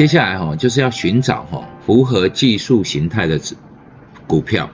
接下来哈就是要寻找哈符合技术形态的股票，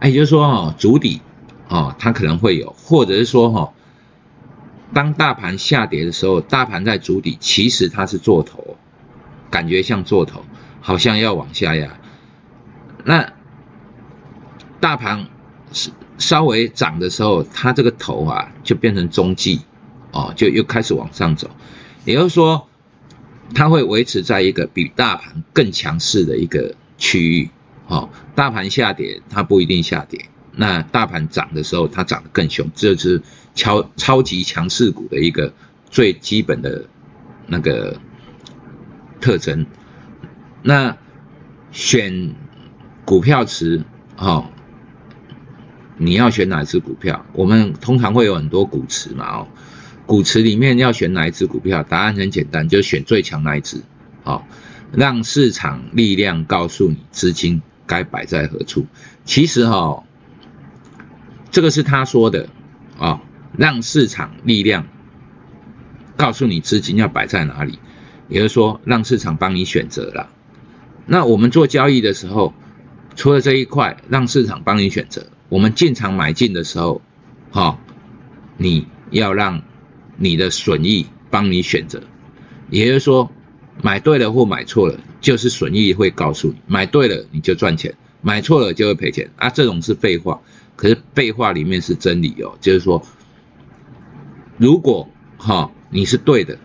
也就是说哈主底哦它可能会有，或者是说哈当大盘下跌的时候，大盘在主底，其实它是做头，感觉像做头，好像要往下压。那大盘是稍微涨的时候，它这个头啊就变成中继，哦，就又开始往上走，也就是说，它会维持在一个比大盘更强势的一个区域，哦，大盘下跌它不一定下跌，那大盘涨的时候它涨得更凶，这是超超级强势股的一个最基本的那个特征。那选股票池，哦。你要选哪只股票？我们通常会有很多股池嘛，哦，股池里面要选哪一只股票？答案很简单，就选最强那一只，好，让市场力量告诉你资金该摆在何处。其实哈，这个是他说的，啊，让市场力量告诉你资金要摆在哪里，也就是说，让市场帮你选择了。那我们做交易的时候，除了这一块，让市场帮你选择。我们进场买进的时候，哈，你要让你的损益帮你选择，也就是说，买对了或买错了，就是损益会告诉你，买对了你就赚钱，买错了就会赔钱。啊。这种是废话，可是废话里面是真理哦，就是说，如果哈你是对的，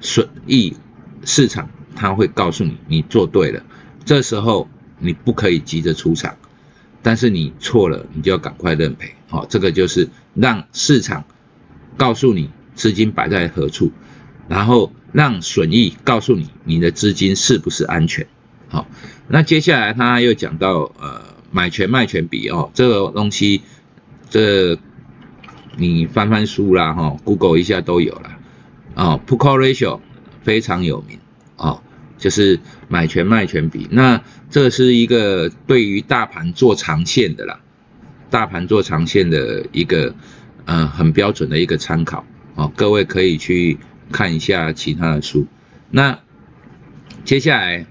损益市场它会告诉你你做对了，这时候你不可以急着出场。但是你错了，你就要赶快认赔，好，这个就是让市场告诉你资金摆在何处，然后让损益告诉你你的资金是不是安全，好，那接下来他又讲到呃买权卖权比哦，这个东西这你翻翻书啦哈，Google 一下都有了，哦，Put Call Ratio 非常有名，哦。就是买权卖权比，那这是一个对于大盘做长线的啦，大盘做长线的一个呃很标准的一个参考。哦，各位可以去看一下其他的书。那接下来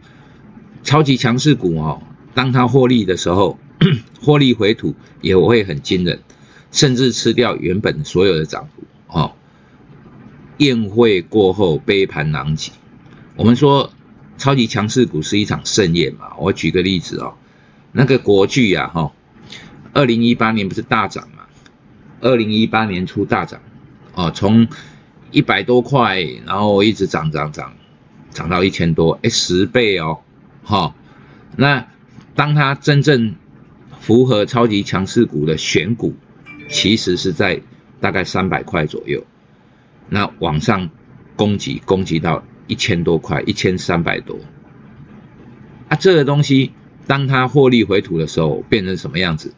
超级强势股哦，当它获利的时候，获利回吐也会很惊人，甚至吃掉原本所有的涨幅哦。宴会过后杯盘狼藉，我们说。超级强势股是一场盛宴嘛？我举个例子哦，那个国巨呀，哈，二零一八年不是大涨嘛？二零一八年初大涨，哦，从一百多块，然后一直涨涨涨，涨到一千多，哎，十倍哦，哈。那当它真正符合超级强势股的选股，其实是在大概三百块左右，那往上攻击，攻击到。一千多块，一千三百多啊！这个东西，当它获利回吐的时候，变成什么样子？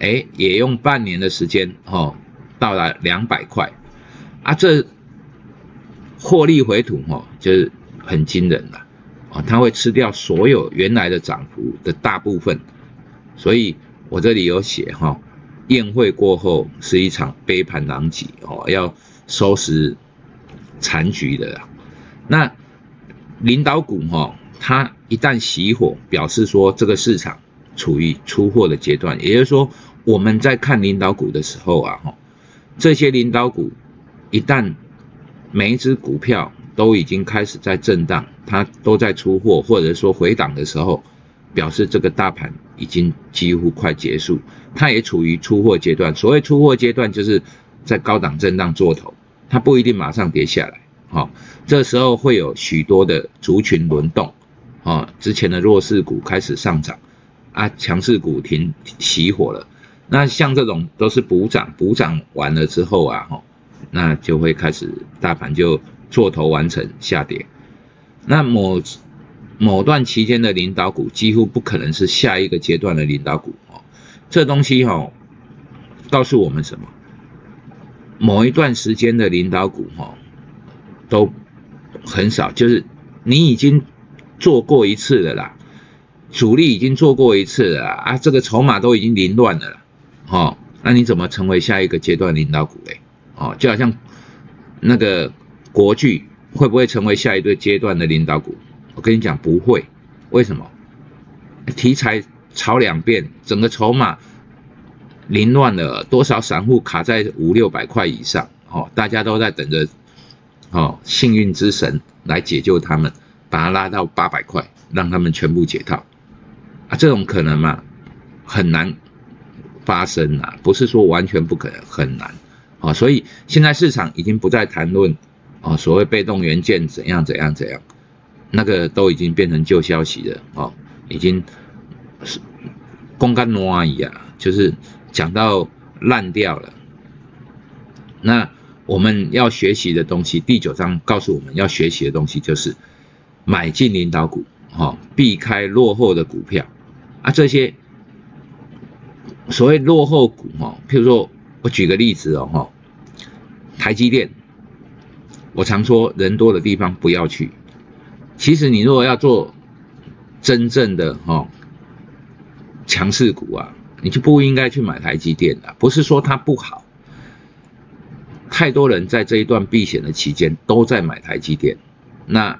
哎，也用半年的时间哦，到了两百块啊！这获利回吐哦，就是很惊人了啊！它会吃掉所有原来的涨幅的大部分，所以我这里有写哈，宴会过后是一场杯盘狼藉哦，要收拾残局的啦。那领导股哈，它一旦熄火，表示说这个市场处于出货的阶段。也就是说，我们在看领导股的时候啊，哈，这些领导股一旦每一只股票都已经开始在震荡，它都在出货或者说回档的时候，表示这个大盘已经几乎快结束，它也处于出货阶段。所谓出货阶段，就是在高档震荡做头，它不一定马上跌下来。好，这时候会有许多的族群轮动，啊，之前的弱势股开始上涨，啊，强势股停熄火了，那像这种都是补涨，补涨完了之后啊，哈，那就会开始大盘就做头完成下跌，那某某段期间的领导股几乎不可能是下一个阶段的领导股，哦，这东西哈，告诉我们什么？某一段时间的领导股，哈。都很少，就是你已经做过一次了啦，主力已经做过一次了啊，这个筹码都已经凌乱了啦，哦，那你怎么成为下一个阶段领导股嘞？哦，就好像那个国巨会不会成为下一个阶段的领导股？我跟你讲不会，为什么？题材炒两遍，整个筹码凌乱了，多少散户卡在五六百块以上，哦，大家都在等着，哦，幸运之神来解救他们，把它拉到八百块，让他们全部解套，啊，这种可能吗？很难发生啊，不是说完全不可能，很难，啊，所以现在市场已经不再谈论，啊，所谓被动元件怎样怎样怎样，那个都已经变成旧消息了，哦，已经。是公干挪而已啊，就是讲到烂掉了。那我们要学习的东西，第九章告诉我们要学习的东西就是买进领导股，哈，避开落后的股票啊。这些所谓落后股，哈，譬如说我举个例子哦，哈，台积电，我常说人多的地方不要去。其实你如果要做真正的，哈。强势股啊，你就不应该去买台积电的。不是说它不好，太多人在这一段避险的期间都在买台积电。那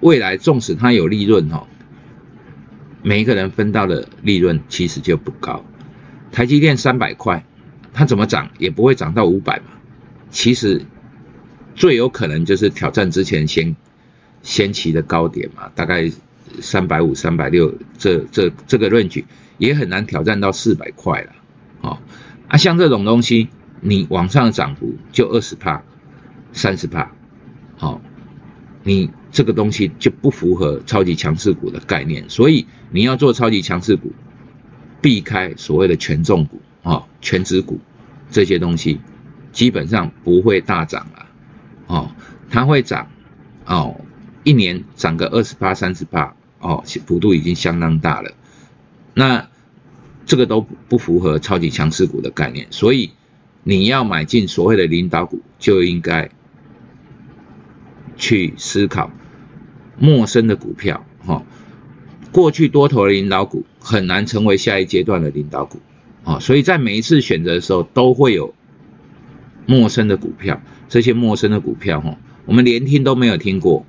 未来纵使它有利润哈，每一个人分到的利润其实就不高。台积电三百块，它怎么涨也不会涨到五百嘛。其实最有可能就是挑战之前先先期的高点嘛，大概。三百五、三百六，这这这个论据也很难挑战到四百块了，哦，啊，像这种东西，你往上涨幅就二十帕、三十帕，好，你这个东西就不符合超级强势股的概念，所以你要做超级强势股，避开所谓的权重股啊、全值股这些东西，基本上不会大涨了，哦，它会涨，哦，一年涨个二十八、三十八。哦，幅度已经相当大了，那这个都不符合超级强势股的概念，所以你要买进所谓的领导股，就应该去思考陌生的股票。哈，过去多头的领导股很难成为下一阶段的领导股。啊，所以在每一次选择的时候，都会有陌生的股票，这些陌生的股票，哈，我们连听都没有听过。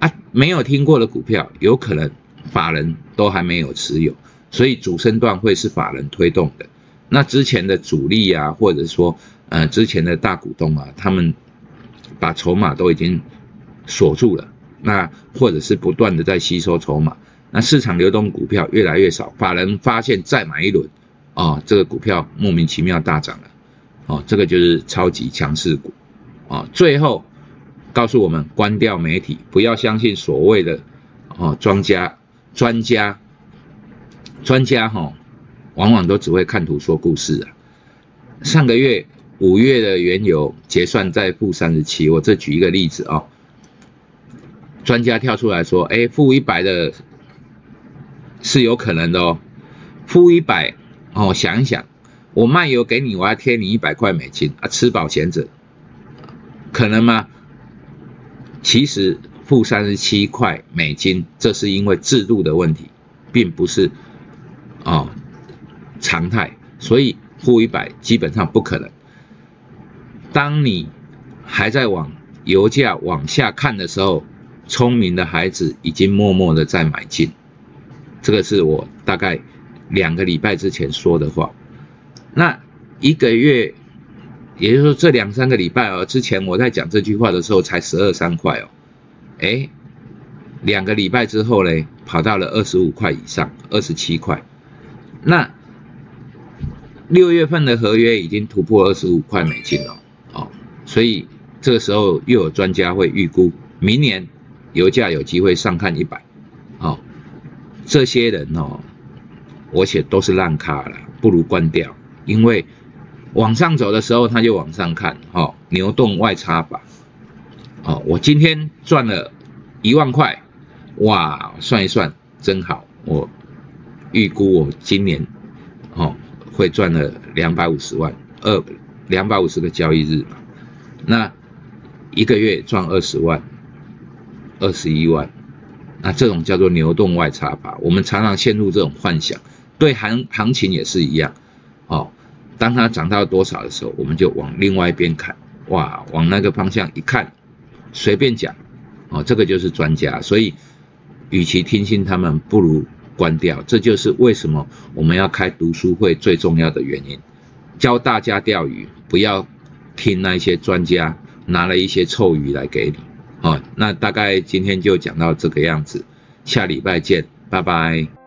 啊，没有听过的股票，有可能法人都还没有持有，所以主升段会是法人推动的。那之前的主力啊，或者说呃之前的大股东啊，他们把筹码都已经锁住了，那或者是不断的在吸收筹码，那市场流动股票越来越少，法人发现再买一轮，啊，这个股票莫名其妙大涨了，哦，这个就是超级强势股，啊，最后。告诉我们关掉媒体，不要相信所谓的哦专家专家专家哈，往往都只会看图说故事啊。上个月五月的原油结算在负三十七，我这举一个例子啊，专家跳出来说，哎，负一百的是有可能的哦，负一百哦，想一想，我卖油给你，我要贴你一百块美金啊，吃保险者可能吗？其实负三十七块美金，这是因为制度的问题，并不是啊常态，所以负一百基本上不可能。当你还在往油价往下看的时候，聪明的孩子已经默默的在买进。这个是我大概两个礼拜之前说的话。那一个月。也就是说，这两三个礼拜哦，之前我在讲这句话的时候才十二三块哦，哎，两个礼拜之后嘞，跑到了二十五块以上，二十七块。那六月份的合约已经突破二十五块美金了，哦，所以这个时候又有专家会预估明年油价有机会上看一百，哦，这些人哦，我写都是烂咖了，不如关掉，因为。往上走的时候，他就往上看，哦，牛动外插法，哦，我今天赚了一万块，哇，算一算真好，我预估我今年，哦，会赚了两百五十万，二两百五十个交易日嘛，那一个月赚二十万，二十一万，那这种叫做牛动外插法，我们常常陷入这种幻想，对行行情也是一样，哦。当它涨到多少的时候，我们就往另外一边看，哇，往那个方向一看，随便讲，哦，这个就是专家。所以与其听信他们，不如关掉。这就是为什么我们要开读书会最重要的原因，教大家钓鱼，不要听那些专家拿了一些臭鱼来给你。好，那大概今天就讲到这个样子，下礼拜见，拜拜。